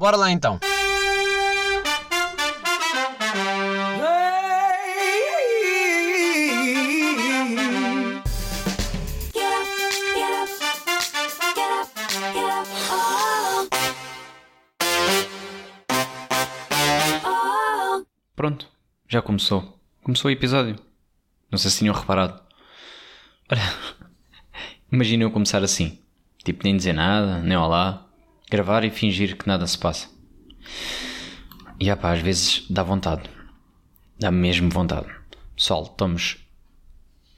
Bora lá então. Pronto, já começou. Começou o episódio. Não sei se tinham reparado. Olha, imagina eu começar assim. Tipo, nem dizer nada, nem olá. Gravar e fingir que nada se passa. E pá, às vezes dá vontade. Dá mesmo vontade. Pessoal, estamos.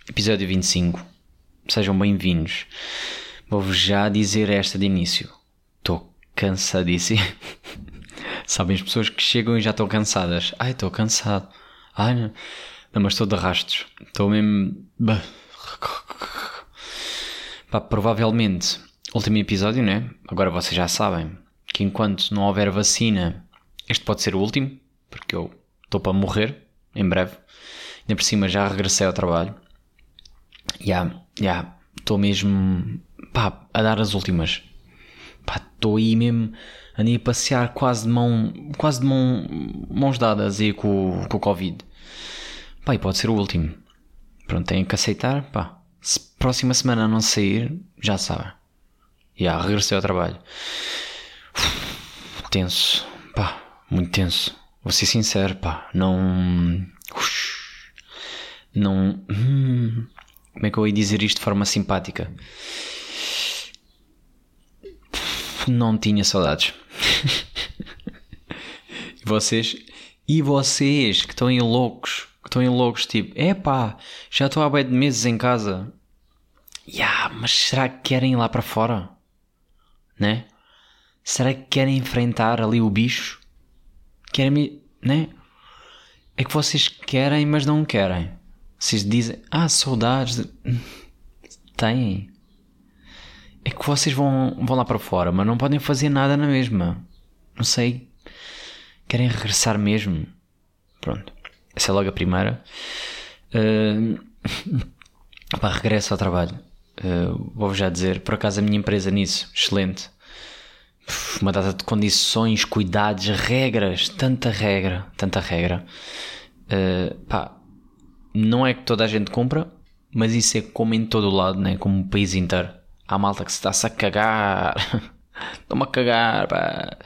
Episódio 25. Sejam bem-vindos. Vou-vos já dizer esta de início. Estou cansadíssimo. Sabem as pessoas que chegam e já estão cansadas. Ai, estou cansado. Ai, não. não, mas estou de rastos. Estou mesmo. Pá, provavelmente, último episódio, né? Agora vocês já sabem que enquanto não houver vacina, este pode ser o último, porque eu estou para morrer em breve. Ainda por cima já regressei ao trabalho. Já, já, estou mesmo pá, a dar as últimas. Estou aí mesmo andei a passear quase de mão, quase de mão, mãos dadas aí com, com o Covid. Pá, e pode ser o último. Pronto, tenho que aceitar, pá. Se próxima semana não sair, já sabe. Já, yeah, regressei ao trabalho. Uf, tenso, pá, muito tenso. Vou ser sincero, pá, não... Não... Hum, como é que eu ia dizer isto de forma simpática? Não tinha saudades. e vocês? E vocês que estão em loucos, que estão em loucos, tipo, epá, já estou há bem de meses em casa. Yeah, mas será que querem ir lá para fora? Né? Será que querem enfrentar ali o bicho? Querem, né? É que vocês querem, mas não querem. Vocês dizem, ah, saudades. Têm. É que vocês vão, vão lá para fora, mas não podem fazer nada na mesma. Não sei. Querem regressar mesmo? Pronto. Essa é logo a primeira. Uh, regresso ao trabalho. Uh, Vou-vos já dizer, por acaso a minha empresa nisso, excelente. Uma data de condições, cuidados, regras, tanta regra, tanta regra. Uh, pá, não é que toda a gente compra, mas isso é como em todo o lado, né? como o país inteiro. Há malta que se está-se a cagar. Estou-me a cagar, pá.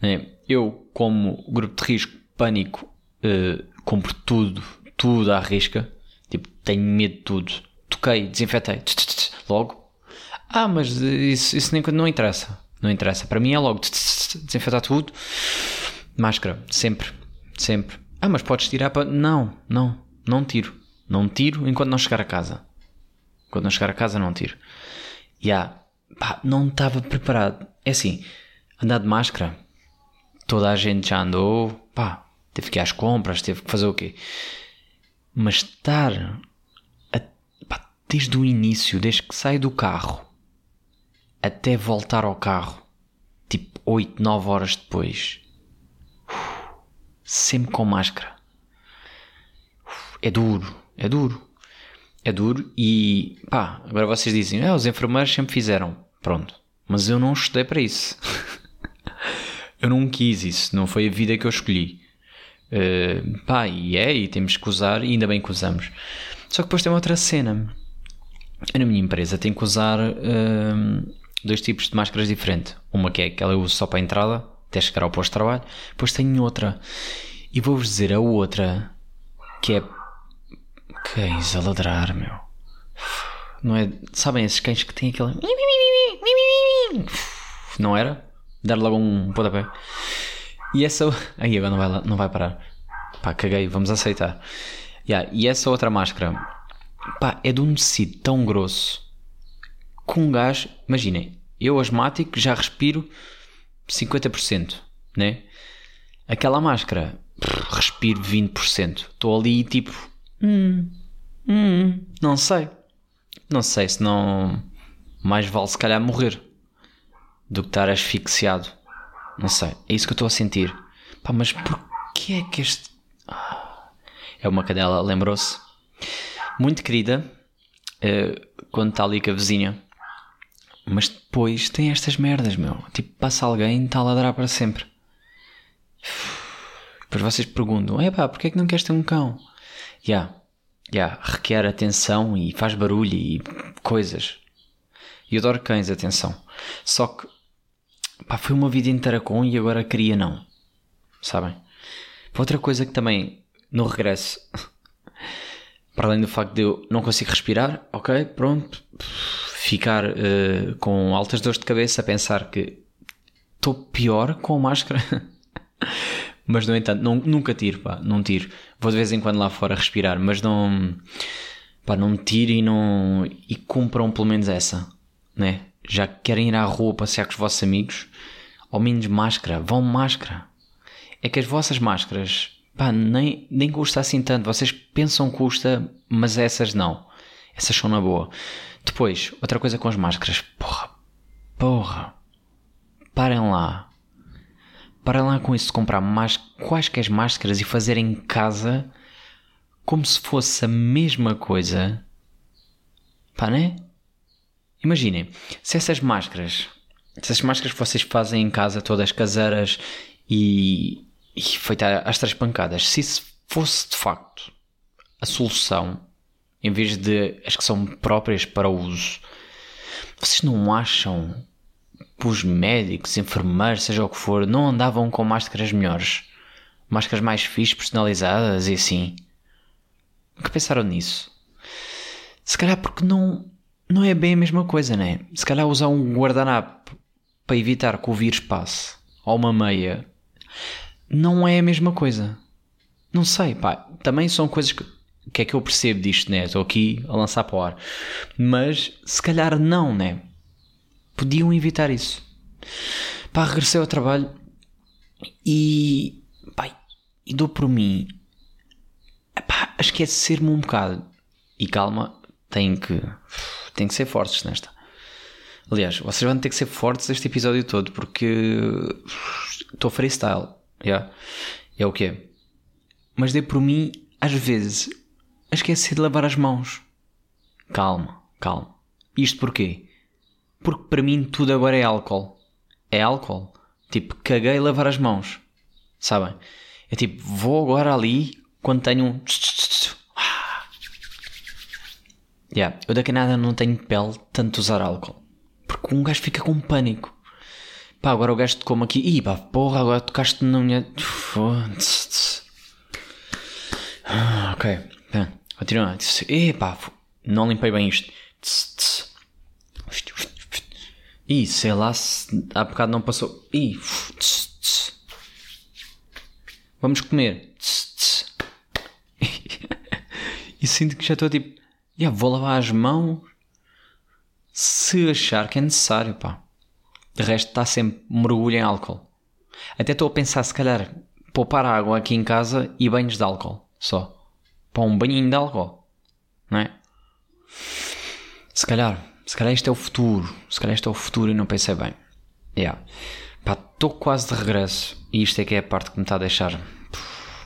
É, eu, como grupo de risco, pânico, uh, compro tudo, tudo à risca. Tipo, tenho medo de tudo. Toquei, desinfetei, tch, tch, tch, logo. Ah, mas isso, isso nem, não interessa. Não interessa. Para mim é logo desinfetar tudo. Máscara, sempre, sempre. Ah, mas podes tirar para. Não, não, não tiro. Não tiro enquanto não chegar a casa. Quando não chegar a casa, não tiro. Já, yeah, pá, não estava preparado. É assim, andar de máscara, toda a gente já andou, pá, teve que ir às compras, teve que fazer o quê? Mas estar desde o início, desde que sai do carro até voltar ao carro, tipo 8, 9 horas depois, sempre com máscara. É duro, é duro. É duro e pá, agora vocês dizem, ah, os enfermeiros sempre fizeram. Pronto. Mas eu não estudei para isso. eu não quis isso, não foi a vida que eu escolhi. Uh, pá, e é, e temos que usar, e ainda bem que usamos. Só que depois tem outra cena. Eu, na minha empresa tenho que usar uh, dois tipos de máscaras diferentes. Uma que é aquela eu uso só para a entrada, até chegar ao posto de trabalho. Depois tenho outra. E vou-vos dizer a outra, que é cães a ladrar, meu. Não é? Sabem esses cães que têm aquele. Não era? Dar logo um pontapé. E essa. Aí agora não vai, não vai parar. Pá, caguei, vamos aceitar. Yeah, e essa outra máscara. Pá, é de um tecido tão grosso. Com um gás. Imaginem, eu asmático já respiro 50%, né? Aquela máscara. Respiro 20%. Estou ali tipo. Hum, hum, não sei. Não sei se não. Mais vale se calhar morrer do que estar asfixiado. Não sei, é isso que eu estou a sentir. Pá, mas porquê é que este. Ah, é uma cadela, lembrou-se? Muito querida, uh, quando está ali com a vizinha. Mas depois tem estas merdas, meu. Tipo, passa alguém e está a ladrar para sempre. Depois vocês perguntam: é pá, porquê é que não queres ter um cão? Já, yeah, já, yeah, requer atenção e faz barulho e coisas. E adoro cães, atenção. Só que, pá, foi uma vida inteira com e agora queria não. Sabem? Outra coisa que também, no regresso, para além do facto de eu não conseguir respirar, ok, pronto, ficar uh, com altas dores de cabeça a pensar que estou pior com a máscara. mas no entanto, não, nunca tiro, pá, não tiro. Vou de vez em quando lá fora respirar, mas não, pá, não tiro e não, e cumpram pelo menos essa, né? Já querem ir à rua passear com os vossos amigos, ao menos máscara, vão máscara. É que as vossas máscaras pá, nem, nem custa assim tanto. Vocês pensam custa, mas essas não. Essas são na boa. Depois, outra coisa com as máscaras. Porra, porra. Parem lá. Parem lá com isso de comprar mais, quaisquer máscaras e fazer em casa como se fosse a mesma coisa. Pá, né? Imaginem, se essas máscaras, se essas máscaras que vocês fazem em casa, todas caseiras e, e feita às três pancadas, se isso fosse de facto a solução, em vez de as que são próprias para o uso, vocês não acham que os médicos, enfermeiros, seja o que for, não andavam com máscaras melhores? Máscaras mais fixas, personalizadas e assim? Nunca pensaram nisso? Se calhar porque não, não é bem a mesma coisa, né? Se calhar usar um guardanapo para evitar que o vírus passe, ou uma meia, não é a mesma coisa. Não sei, pá. Também são coisas que. que é que eu percebo disto, né? Estou aqui a lançar para o ar. Mas se calhar não, né? Podiam evitar isso. Pá, regressei ao trabalho e. pá, e dou por mim. Pá, esquecer-me um bocado. E calma, tem que. tem que ser fortes nesta. Aliás, vocês vão ter que ser fortes este episódio todo porque estou freestyle. Yeah. É o que é. Mas dei por mim, às vezes, a esquecer de lavar as mãos. Calma, calma. Isto porquê? Porque para mim tudo agora é álcool. É álcool. Tipo, caguei lavar as mãos. Sabem? É tipo, vou agora ali quando tenho um. Yeah. Eu a nada não tenho pele tanto usar álcool. Porque um gajo fica com pânico. Pá, agora o gajo te come aqui. Ih, pá, porra, agora tocaste na unha. Foda-se. Ah, ok. Tá. Continua. Ih, pá, não limpei bem isto. Ih, sei lá se há bocado não passou. Ih, vamos comer. e sinto que já estou tipo. Já vou lavar as mãos se achar que é necessário, pá. De resto, está sempre mergulho em álcool. Até estou a pensar, se calhar, poupar água aqui em casa e banhos de álcool. Só. Para um banhinho de álcool. Não é? Se calhar. Se calhar isto é o futuro. Se calhar isto é o futuro e não pensei bem. Yeah. Pá, estou quase de regresso. E isto é que é a parte que me está a deixar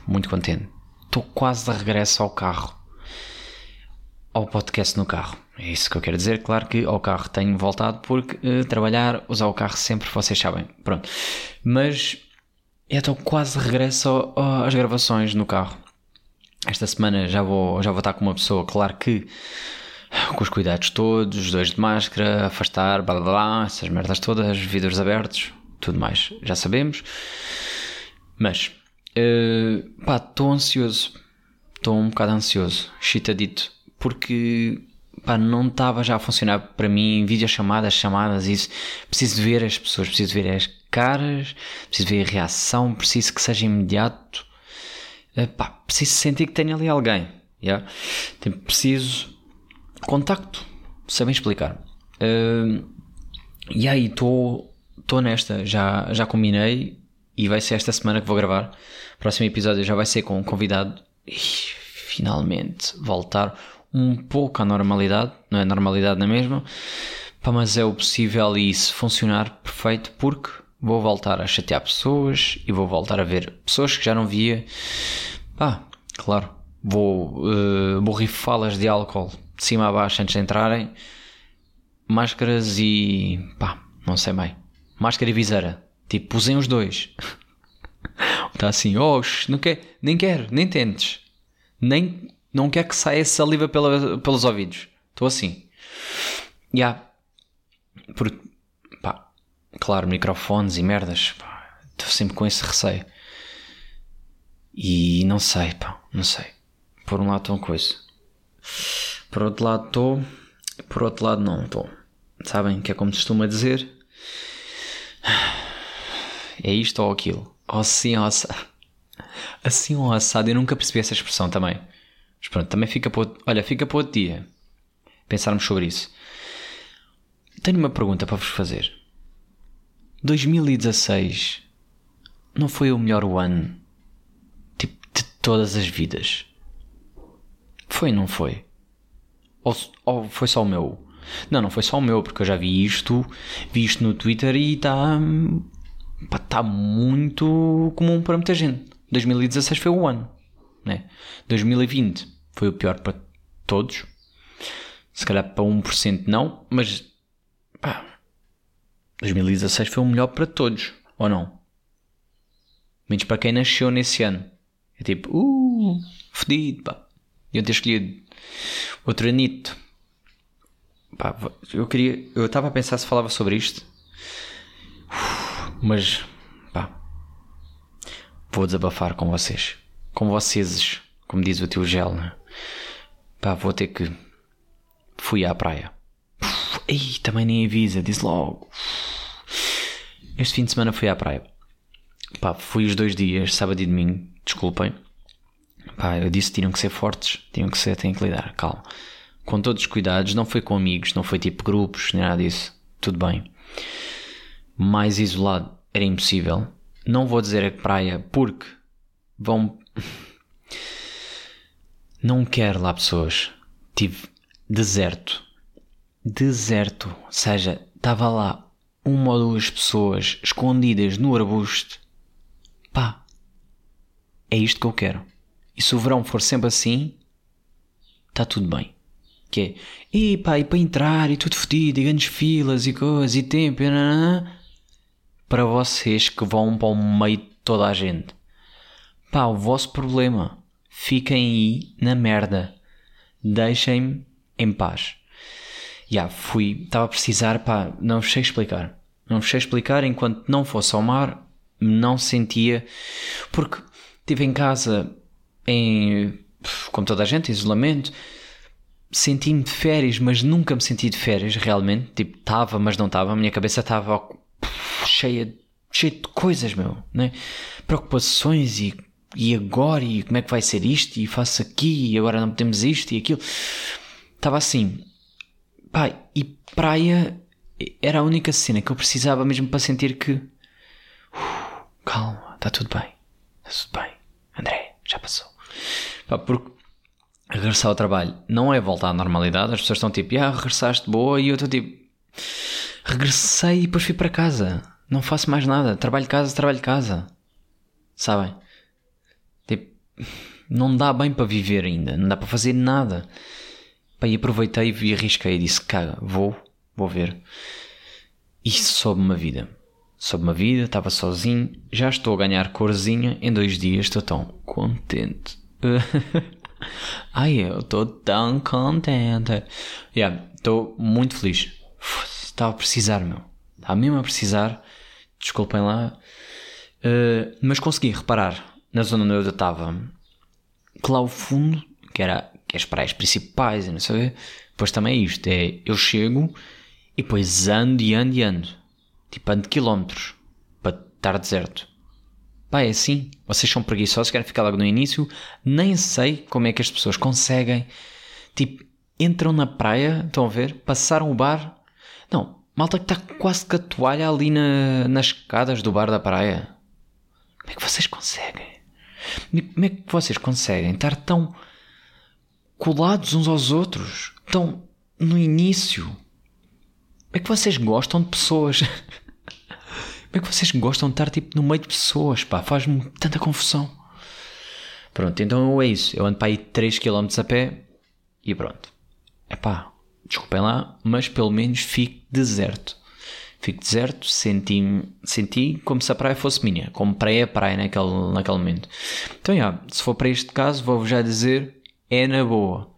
muito contente. Estou quase de regresso ao carro. Ao podcast no carro. É isso que eu quero dizer. Claro que ao carro tenho voltado porque uh, trabalhar, usar o carro sempre, vocês sabem. Pronto. Mas então quase regresso às gravações no carro. Esta semana já vou, já vou estar com uma pessoa, claro que com os cuidados todos, os dois de máscara, afastar, blá blá blá, essas merdas todas, vidros abertos, tudo mais, já sabemos. Mas, uh, pá, estou ansioso. Estou um bocado ansioso, chitadito, porque pá, não estava já a funcionar para mim, videochamadas, chamadas, isso. Preciso ver as pessoas, preciso ver as caras, preciso ver a reação, preciso que seja imediato. Pá, preciso sentir que tenho ali alguém. Yeah? Tipo, preciso contacto, sabem explicar. Uh, e aí, estou nesta, já, já combinei e vai ser esta semana que vou gravar. Próximo episódio já vai ser com um convidado. Finalmente voltar um pouco à normalidade, não é normalidade na mesma, pá, mas é o possível e se funcionar perfeito porque vou voltar a chatear pessoas e vou voltar a ver pessoas que já não via. Pá, claro, vou uh, borrifá-las de álcool de cima a baixo antes de entrarem. Máscaras e. pá, não sei bem. Máscara e viseira. Tipo, usem os dois. Está assim, oh, não quer, nem quero, nem tentes. Nem, não quer que saia saliva pela, pelos ouvidos. Estou assim. Já. Yeah. Pá, claro, microfones e merdas. Estou sempre com esse receio. E não sei, pá, não sei. Por um lado estou uma coisa. Por outro lado estou. Por outro lado não estou. Sabem que é como costuma dizer. É isto ou aquilo. Assim ou assado. Assim ou assado. Eu nunca percebi essa expressão também. Mas pronto, também fica para outro... Olha, fica para outro dia. Pensarmos sobre isso. Tenho uma pergunta para vos fazer. 2016 não foi o melhor ano todas as vidas. Foi, não foi? Ou, ou foi só o meu? Não, não foi só o meu, porque eu já vi isto, vi isto no Twitter e está. está muito comum para muita gente. 2016 foi o ano, né? 2020 foi o pior para todos. Se calhar para 1% não, mas pá, 2016 foi o melhor para todos, ou não? Menos para quem nasceu nesse ano. É tipo, uh, fedido, pá. Eu ter escolhido outro anito. Pá, eu queria. Eu estava a pensar se falava sobre isto. Mas, pá. Vou desabafar com vocês. Com vocês, como diz o tio Gel, né? Pá, vou ter que. Fui à praia. Ei, também nem avisa, diz logo. Este fim de semana fui à praia. Pá, fui os dois dias, sábado e domingo desculpem. Pá, eu disse que tinham que ser fortes, tinham que ser, têm que lidar, calma. Com todos os cuidados, não foi com amigos, não foi tipo grupos, nem nada disso. Tudo bem. Mais isolado era impossível. Não vou dizer a praia porque vão. Não quero lá pessoas. Tive deserto. Deserto. Ou seja, estava lá uma ou duas pessoas escondidas no arbusto. Pá, é isto que eu quero. E se o verão for sempre assim, está tudo bem. Que é, e pá, e para entrar, e tudo fedido, e grandes filas, e coisas, e tempo, e para vocês que vão para o meio de toda a gente. Pá, o vosso problema. Fiquem aí na merda. Deixem-me em paz. Já, yeah, fui, estava a precisar, pá, não vos sei explicar. Não vos sei explicar, enquanto não fosse ao mar, não sentia. Porque Estive em casa, em, como toda a gente, isolamento. Senti-me de férias, mas nunca me senti de férias realmente. Tipo, estava, mas não estava. A minha cabeça estava cheia, cheia de coisas, meu. Né? Preocupações e, e agora, e como é que vai ser isto, e faço aqui, e agora não temos isto e aquilo. Estava assim. Pai, e praia era a única cena que eu precisava mesmo para sentir que. Uh, calma, está tudo bem. Está tudo bem. André, já passou. Pá, porque regressar ao trabalho não é voltar à normalidade. As pessoas estão tipo, ah, regressaste boa, e eu estou tipo, regressei e depois fui para casa. Não faço mais nada. Trabalho casa, trabalho casa. Sabem? Não dá bem para viver ainda. Não dá para fazer nada. Pá, e aproveitei e arrisquei e disse, caga, vou, vou ver. Isso soube uma vida soube uma vida, estava sozinho, já estou a ganhar corzinha, em dois dias estou tão contente. Ai, eu estou tão contente. Yeah, estou muito feliz. Estava a precisar, meu. Estava mesmo a precisar. Desculpem lá. Uh, mas consegui reparar na zona onde eu estava que lá ao fundo, que era que é as praias principais e não sei, depois também é isto: é eu chego e depois ando e ando e ando tipo ando quilómetros para estar deserto. Pá, é assim. Vocês são preguiçosos, querem ficar logo no início. Nem sei como é que as pessoas conseguem. Tipo, entram na praia, estão a ver? Passaram o bar. Não, malta que está quase com a toalha ali na, nas escadas do bar da praia. Como é que vocês conseguem? Como é que vocês conseguem estar tão colados uns aos outros? Tão no início? é que vocês gostam de pessoas? Como é que vocês gostam de estar tipo no meio de pessoas? Pá, faz-me tanta confusão. Pronto, então é isso. Eu ando para aí 3km a pé e pronto. É pá, desculpem lá, mas pelo menos fico deserto. Fico deserto, senti, senti como se a praia fosse minha, como praia é praia naquele, naquele momento. Então, já, se for para este caso, vou-vos já dizer, é na boa.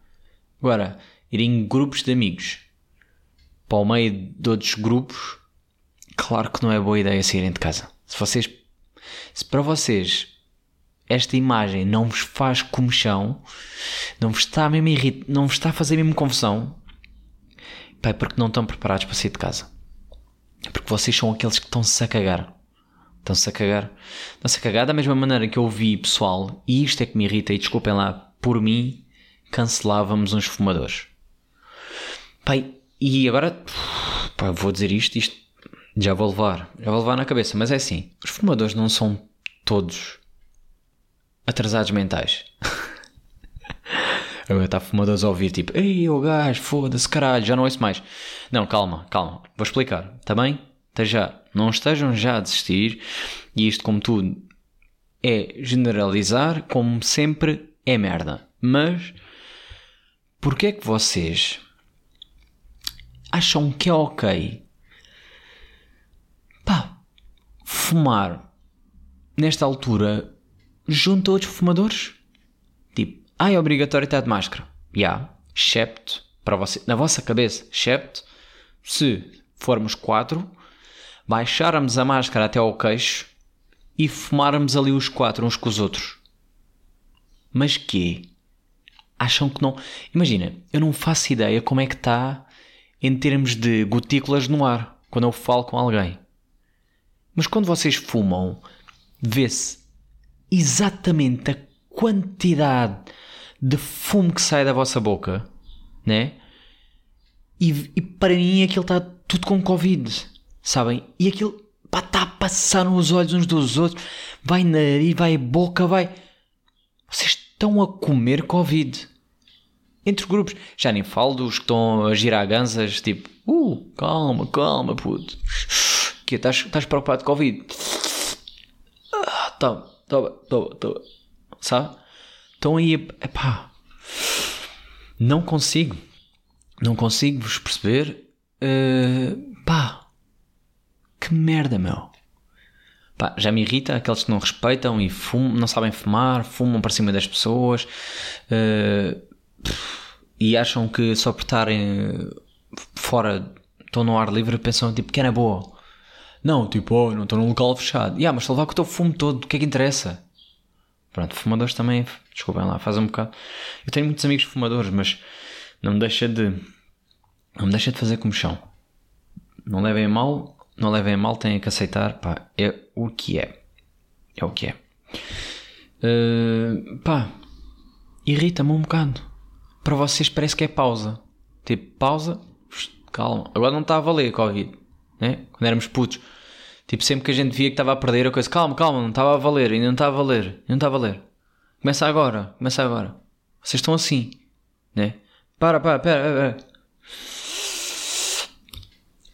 Agora, ir em grupos de amigos para o meio de outros grupos, claro que não é boa ideia saírem de casa. Se vocês, se para vocês esta imagem não vos faz comichão, não vos está mesmo irrit... não vos está a fazer mesmo confusão, pá, é porque não estão preparados para sair de casa. Porque vocês são aqueles que estão-se a cagar. Estão-se a cagar. Estão-se a cagar da mesma maneira que eu vi pessoal, e isto é que me irrita, e desculpem lá, por mim, cancelávamos uns fumadores. Pai, e agora, pá, vou dizer isto, isto já vou levar, já vou levar na cabeça, mas é assim, os fumadores não são todos atrasados mentais. Agora está fumadores a ouvir tipo, ei, o gajo, foda-se, caralho, já não ouço mais. Não, calma, calma, vou explicar, está bem? Esteja, não estejam já a desistir, e isto, como tudo, é generalizar, como sempre, é merda. Mas, porquê é que vocês acham que é ok pá, fumar nesta altura junto a outros fumadores? Ah, é obrigatório estar de máscara. Já, yeah, excepto, para você, na vossa cabeça, excepto se formos quatro, baixarmos a máscara até ao queixo e fumarmos ali os quatro uns com os outros. Mas que? Acham que não? Imagina, eu não faço ideia como é que está em termos de gotículas no ar quando eu falo com alguém. Mas quando vocês fumam, vê-se exatamente a quantidade de fumo que sai da vossa boca, né? E, e para mim aquilo está tudo com Covid, sabem? E aquilo está a passar nos olhos uns dos outros, vai nariz, vai boca, vai. Vocês estão a comer Covid. Entre grupos. Já nem falo dos que estão a girar ganzas, tipo, uh, calma, calma, puto. Que estás preocupado com Covid? Ah, toma, toma, toma, toma. Sabe? Estão aí, epá. Não consigo. Não consigo vos perceber. Uh, pá. Que merda, meu. Pá, já me irrita aqueles que não respeitam e fumam, não sabem fumar, fumam para cima das pessoas uh, e acham que só por estarem fora, estão no ar livre, pensam tipo que era boa. Não, tipo, oh, não estou num local fechado. Yeah, mas estou a levar com o teu fumo todo, o que é que interessa? Pronto, fumadores também, desculpem lá, faz um bocado. Eu tenho muitos amigos fumadores, mas não me deixa de. Não me deixa de fazer como chão. Não levem a mal, não levem a mal, têm que aceitar, pá, é o que é. É o que é. Uh, pá, irrita-me um bocado. Para vocês parece que é pausa. Tipo, pausa, calma. Agora não está a valer Covid, né? Quando éramos putos. Tipo, sempre que a gente via que estava a perder a coisa, calma, calma, não estava a valer, ainda não está a valer, ainda não está a valer. Começa agora, começa agora. Vocês estão assim, né? Para, para, para, para.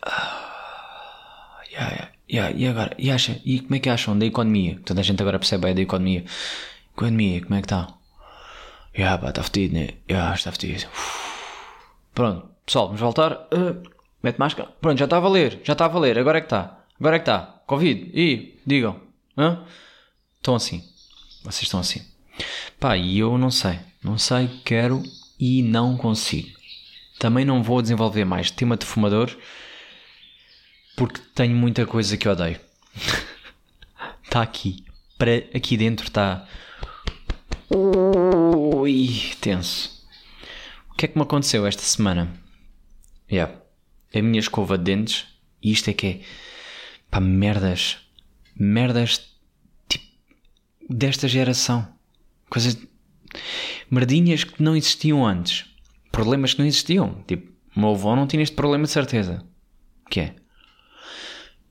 Ah, yeah, yeah, yeah, e agora? E, acha, e como é que acham da economia? Toda a gente agora percebe bem da economia. Economia, como é que está? Yeah, pá, está fedido, né? Yeah, está fedido. Pronto, pessoal, vamos voltar. Uh, mete máscara. Pronto, já está a valer, já está a valer, agora é que está. Agora é que está. Covid. E digam. Hã? Estão assim. Vocês estão assim. Pá, e eu não sei. Não sei, quero e não consigo. Também não vou desenvolver mais tema de fumador porque tenho muita coisa que odeio. Está aqui. Para, aqui dentro está. Ui, tenso. O que é que me aconteceu esta semana? Yeah. A minha escova de dentes. E isto é que é Pá, merdas. Merdas tipo desta geração. Coisas. Merdinhas que não existiam antes. Problemas que não existiam. Tipo, o meu avô não tinha este problema de certeza. Que é?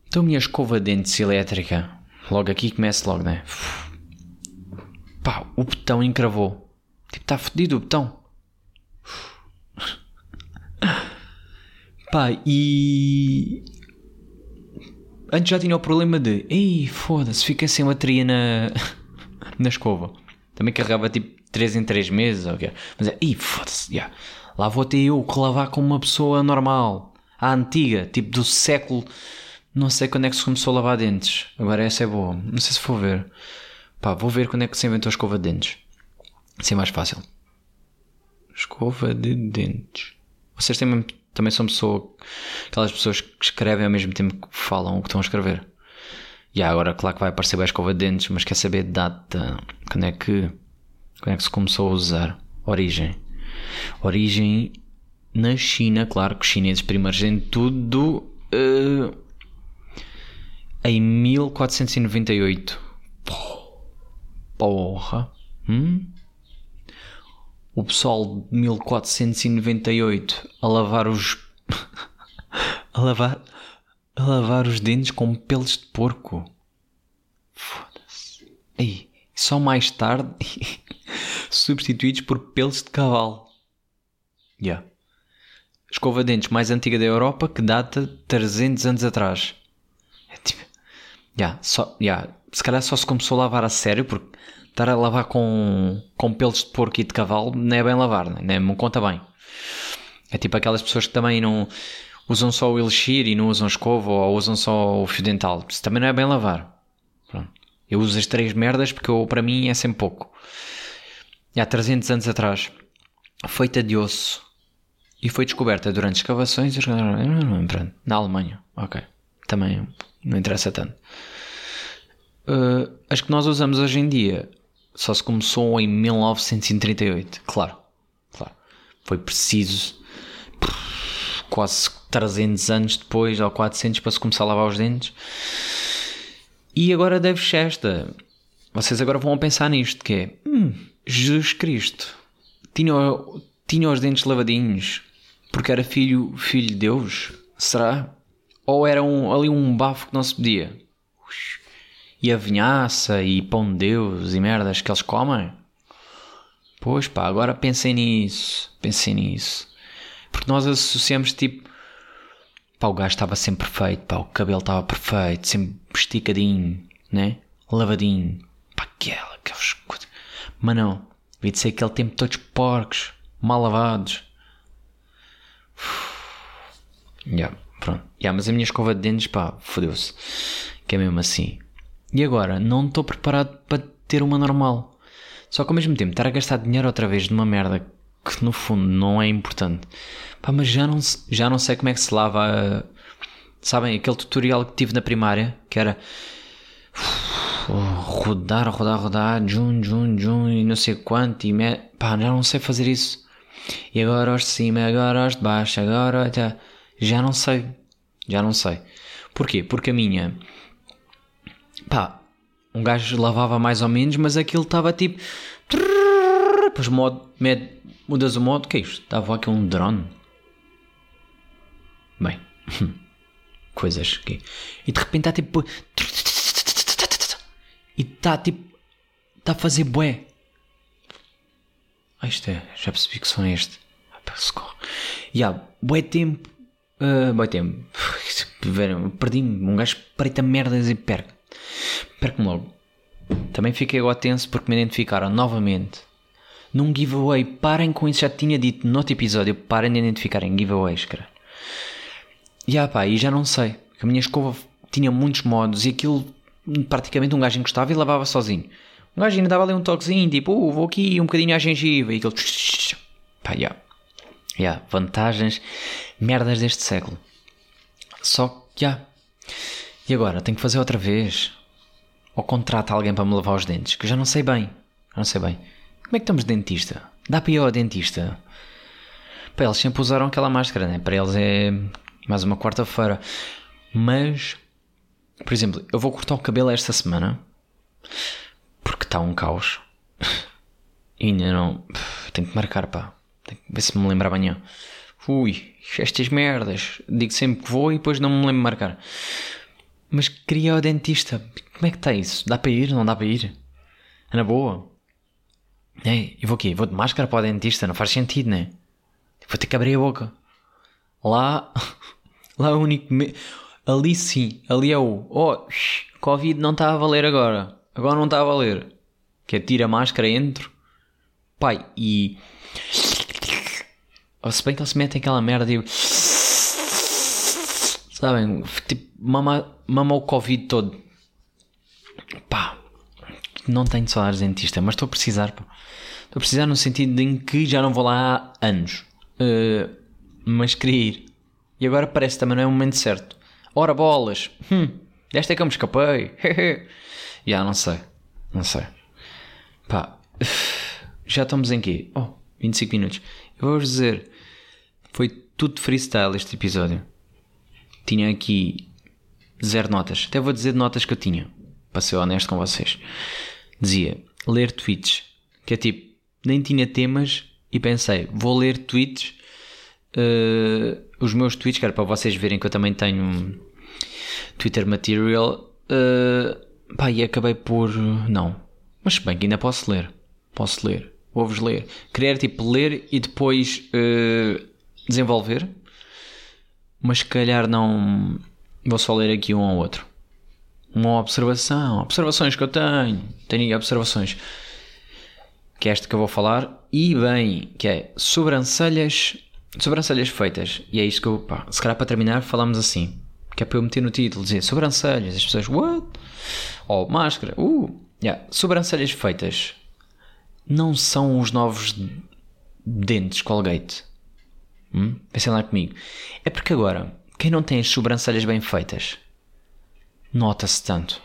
Então minha escova de dentes elétrica. Logo aqui começa logo, né? Pá, o botão encravou. Tipo, está fodido o botão. Pá, e Antes já tinha o problema de, ei, foda-se, fica sem bateria na, na escova. Também carregava tipo 3 em 3 meses, ou Mas é, ei, foda-se, yeah. lá vou ter eu que lavar como uma pessoa normal, a antiga, tipo do século Não sei quando é que se começou a lavar dentes. Agora essa é boa. Não sei se vou ver. Pá, vou ver quando é que se inventou a escova de dentes. Assim é mais fácil. Escova de dentes. Vocês têm mesmo, também são pessoa, aquelas pessoas que escrevem ao mesmo tempo que falam o que estão a escrever. E agora, claro que vai aparecer a escova de dentes, mas quer saber data. Quando é que, quando é que se começou a usar? Origem. Origem na China, claro que os chineses primeiros em tudo. Uh, em 1498. Porra. Hum? O pessoal de 1498 a lavar os. a lavar. a lavar os dentes com pelos de porco. Foda-se. Aí, só mais tarde substituídos por pelos de cavalo. Yeah. Escova de dentes mais antiga da Europa que data de 300 anos atrás. É tipo. Yeah, só, yeah. Se calhar só se começou a lavar a sério porque estar a lavar com, com pelos de porco e de cavalo não é bem lavar, não é? Não conta bem. É tipo aquelas pessoas que também não usam só o elixir e não usam escova ou usam só o fio dental. Isso também não é bem lavar. Pronto. Eu uso as três merdas porque eu, para mim é sempre pouco. E há 300 anos atrás, feita de osso e foi descoberta durante escavações na Alemanha. Ok. Também não interessa tanto. Uh, as que nós usamos hoje em dia só se começou em 1938. Claro, claro. Foi preciso quase 300 anos depois, ou 400, para se começar a lavar os dentes. E agora deves esta. Vocês agora vão pensar nisto, que é... Hum, Jesus Cristo tinha, tinha os dentes lavadinhos porque era filho, filho de Deus? Será? Ou era um, ali um bafo que não se pedia? E a vinhaça e pão de Deus e merdas que eles comem? Pois pá, agora pensem nisso. Pensem nisso. Porque nós associamos tipo. Pá, o gajo estava sempre perfeito, pá, o cabelo estava perfeito, sempre esticadinho, né? Lavadinho. Pá, aquela, aqueles. Mas não. Devia de ser aquele tempo todos porcos, mal lavados. Yeah, pronto. Yeah, mas a minha escova de dentes, pá, fodeu-se. Que é mesmo assim. E agora, não estou preparado para ter uma normal. Só que ao mesmo tempo, estar a gastar dinheiro outra vez numa merda que no fundo não é importante. Pá, mas já não, já não sei como é que se lava. A... Sabem, aquele tutorial que tive na primária, que era rodar, rodar, rodar, jun, jun, jun, e não sei quanto, e me... pá, já não sei fazer isso. E agora os de cima, agora os de baixo, agora já não sei. Já não sei. Porquê? Porque a minha pá, um gajo lavava mais ou menos, mas aquilo estava tipo. Depois modo, med, mudas o modo, que é isto? Estava aqui um drone. Bem, coisas que. E de repente está tipo. E está tipo. Está a fazer bué. Ah, isto é. Já percebi que som é este. E há bué tempo. Uh, bué tempo. Perdi-me. Um gajo preita merdas e perca. Perco-me logo. Também fiquei agora tenso porque me identificaram novamente num giveaway. Parem com isso, já tinha dito no outro episódio. Parem de identificarem giveaways, cara. E ah, pá, e já não sei. A minha escova tinha muitos modos e aquilo praticamente um gajo encostava e lavava sozinho. Um gajo ainda dava ali um toquezinho, tipo, uh, vou aqui um bocadinho à gengiva e aquilo. Pá, já. Yeah. Vantagens, merdas deste século. Só que. Yeah. E agora, tenho que fazer outra vez? Ou contrata alguém para me lavar os dentes? Que eu já não sei bem. Não sei bem. Como é que estamos de dentista? Dá para ir ao dentista? Para eles sempre usaram aquela máscara, né? Para eles é mais uma quarta-feira. Mas, por exemplo, eu vou cortar o cabelo esta semana porque está um caos. E ainda não. Tenho que marcar, pá. Tenho que ver se me lembro amanhã. Ui, estas merdas. Digo sempre que vou e depois não me lembro de marcar. Mas queria o dentista. Como é que está isso? Dá para ir? Não dá para ir? É na boa? É, e vou aqui? Vou de máscara para o dentista? Não faz sentido, né? Vou ter que abrir a boca. Lá. Lá o único. Me... Ali sim. Ali é o. Oh, Covid não está a valer agora. Agora não está a valer. Que é tira a máscara, entro. Pai, e. Se bem que se mete aquela merda e. Sabem? Tipo, mama, mama o Covid todo. Pá, não tenho saudades de dentista, mas estou a precisar. Pá. Estou a precisar no sentido em que já não vou lá há anos. Uh, mas queria ir. E agora parece que também não é o momento certo. Ora bolas! Hum, desta é que eu me escapei. Já não sei. Não sei. Pá, já estamos em quê? Oh, 25 minutos. Eu vou-vos dizer, foi tudo freestyle este episódio. Tinha aqui zero notas. Até vou dizer notas que eu tinha, para ser honesto com vocês. Dizia, ler tweets. Que é tipo, nem tinha temas e pensei, vou ler tweets. Uh, os meus tweets, que era para vocês verem que eu também tenho Twitter Material. Uh, pá, e acabei por. Não. Mas bem que ainda posso ler. Posso ler. Vou-vos ler. Querer tipo ler e depois uh, desenvolver. Mas se calhar não. Vou só ler aqui um ou outro. Uma observação. Observações que eu tenho. Tenho observações. Que é esta que eu vou falar. E bem, que é sobrancelhas. Sobrancelhas feitas. E é isto que eu. Pá, se calhar para terminar, falamos assim. Que é para eu meter no título, dizer sobrancelhas. As pessoas, what? Ou máscara. Uh! Yeah. Sobrancelhas feitas não são os novos dentes Colgate. Hum? Pensem lá comigo. É porque agora, quem não tem as sobrancelhas bem feitas, nota-se tanto.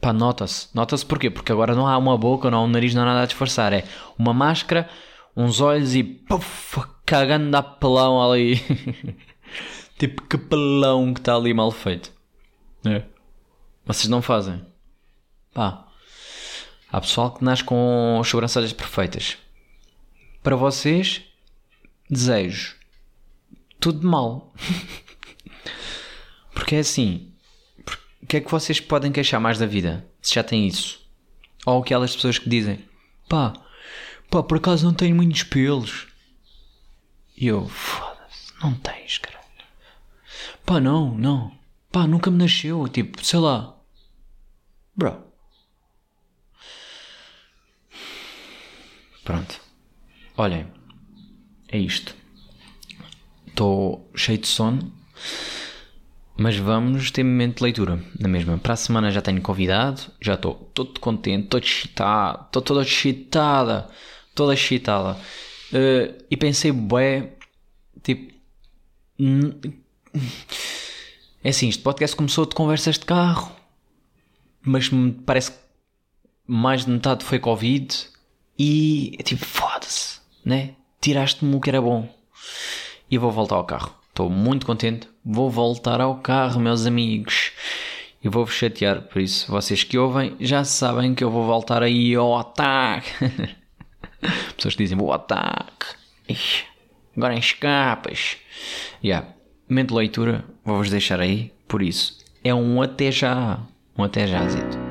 Pá, nota-se. Nota-se porquê? Porque agora não há uma boca, não há um nariz, não há nada a disfarçar. É uma máscara, uns olhos e puf, cagando a pelão ali. tipo, que pelão que está ali mal feito. É. Vocês não fazem. Pá, Há pessoal que nasce com as sobrancelhas perfeitas. Para vocês, desejo tudo de mal. Porque é assim. O que é que vocês podem queixar mais da vida? Se já têm isso. Ou aquelas pessoas que dizem: pá, pá, por acaso não tenho muitos pelos. E eu, foda-se, não tens, cara. Pá, não, não. Pá, nunca me nasceu. Tipo, sei lá. Bro. Pronto. Olhem, é isto. Estou cheio de sono, mas vamos ter momento de leitura na mesma. Para a semana já tenho convidado, já estou todo contente, todo excitado, estou toda excitada, toda excitada. Uh, e pensei, bué, tipo. É assim, este podcast começou de conversas de carro, mas me parece que mais de metade foi Covid e é tipo, foda-se, né? Tiraste-me o que era bom. E vou voltar ao carro. Estou muito contente. Vou voltar ao carro, meus amigos. E vou-vos chatear, por isso, vocês que ouvem já sabem que eu vou voltar aí ao ataque. Pessoas que dizem, o ataque. Agora em escapas. Yeah. Momento de leitura, vou-vos deixar aí. Por isso, é um até já. Um até já, Zito.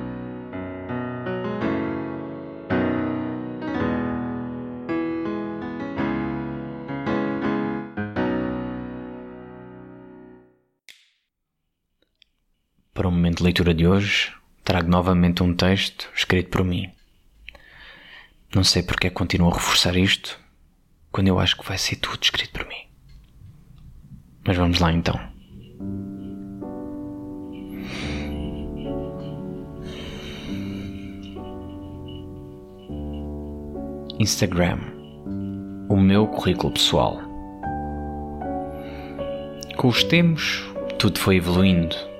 De leitura de hoje, trago novamente um texto escrito por mim. Não sei porque que continuo a reforçar isto, quando eu acho que vai ser tudo escrito por mim. Mas vamos lá então. Instagram. O meu currículo pessoal. Com os tempos, tudo foi evoluindo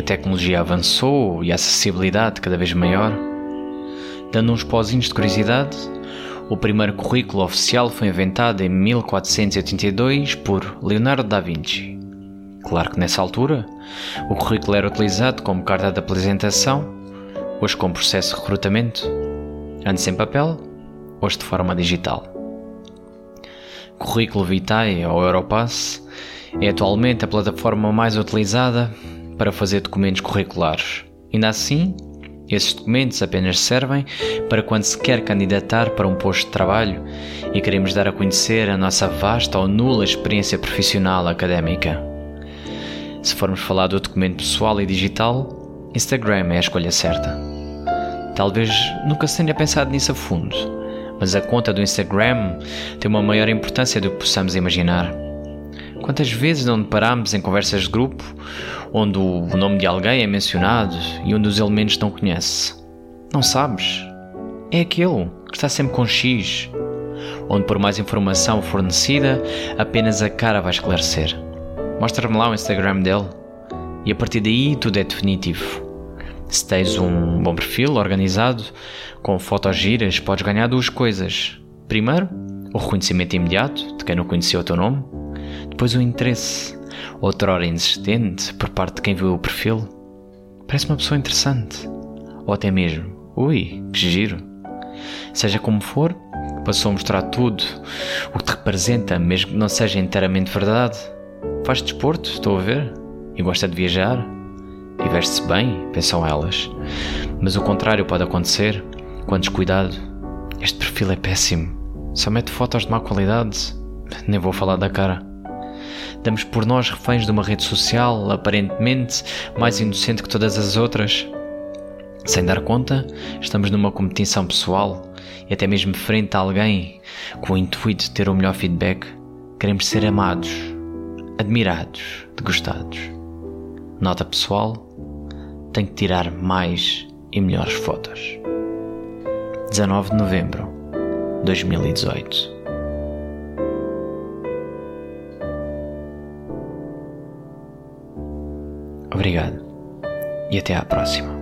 a tecnologia avançou e a acessibilidade cada vez maior. Dando uns pozinhos de curiosidade, o primeiro currículo oficial foi inventado em 1482 por Leonardo da Vinci. Claro que nessa altura, o currículo era utilizado como carta de apresentação, hoje como processo de recrutamento, antes em papel, hoje de forma digital. Currículo Vitae ou Europass é atualmente a plataforma mais utilizada para fazer documentos curriculares. Ainda assim, esses documentos apenas servem para quando se quer candidatar para um posto de trabalho e queremos dar a conhecer a nossa vasta ou nula experiência profissional académica. Se formos falar do documento pessoal e digital, Instagram é a escolha certa. Talvez nunca se tenha pensado nisso a fundo, mas a conta do Instagram tem uma maior importância do que possamos imaginar. Quantas vezes não deparamos em conversas de grupo onde o nome de alguém é mencionado e onde os elementos não conhece? Não sabes? É aquele que está sempre com X, onde por mais informação fornecida, apenas a cara vai esclarecer. Mostra-me lá o Instagram dele e a partir daí tudo é definitivo. Se tens um bom perfil organizado, com fotos giras, podes ganhar duas coisas. Primeiro, o reconhecimento imediato de quem não conhecia o teu nome. Depois, o interesse, outrora insistente, por parte de quem viu o perfil. Parece uma pessoa interessante. Ou até mesmo, ui, que giro. Seja como for, passou a mostrar tudo o que te representa, mesmo que não seja inteiramente verdade. Faz desporto, estou a ver, e gosta de viajar, e veste-se bem, pensam elas. Mas o contrário pode acontecer quando descuidado. Este perfil é péssimo. Só mete fotos de má qualidade. Nem vou falar da cara. Damos por nós reféns de uma rede social, aparentemente mais inocente que todas as outras. Sem dar conta, estamos numa competição pessoal e até mesmo frente a alguém com o intuito de ter o melhor feedback, queremos ser amados, admirados, degustados. Nota pessoal: tenho que tirar mais e melhores fotos. 19 de novembro 2018 Obrigado e até à próxima.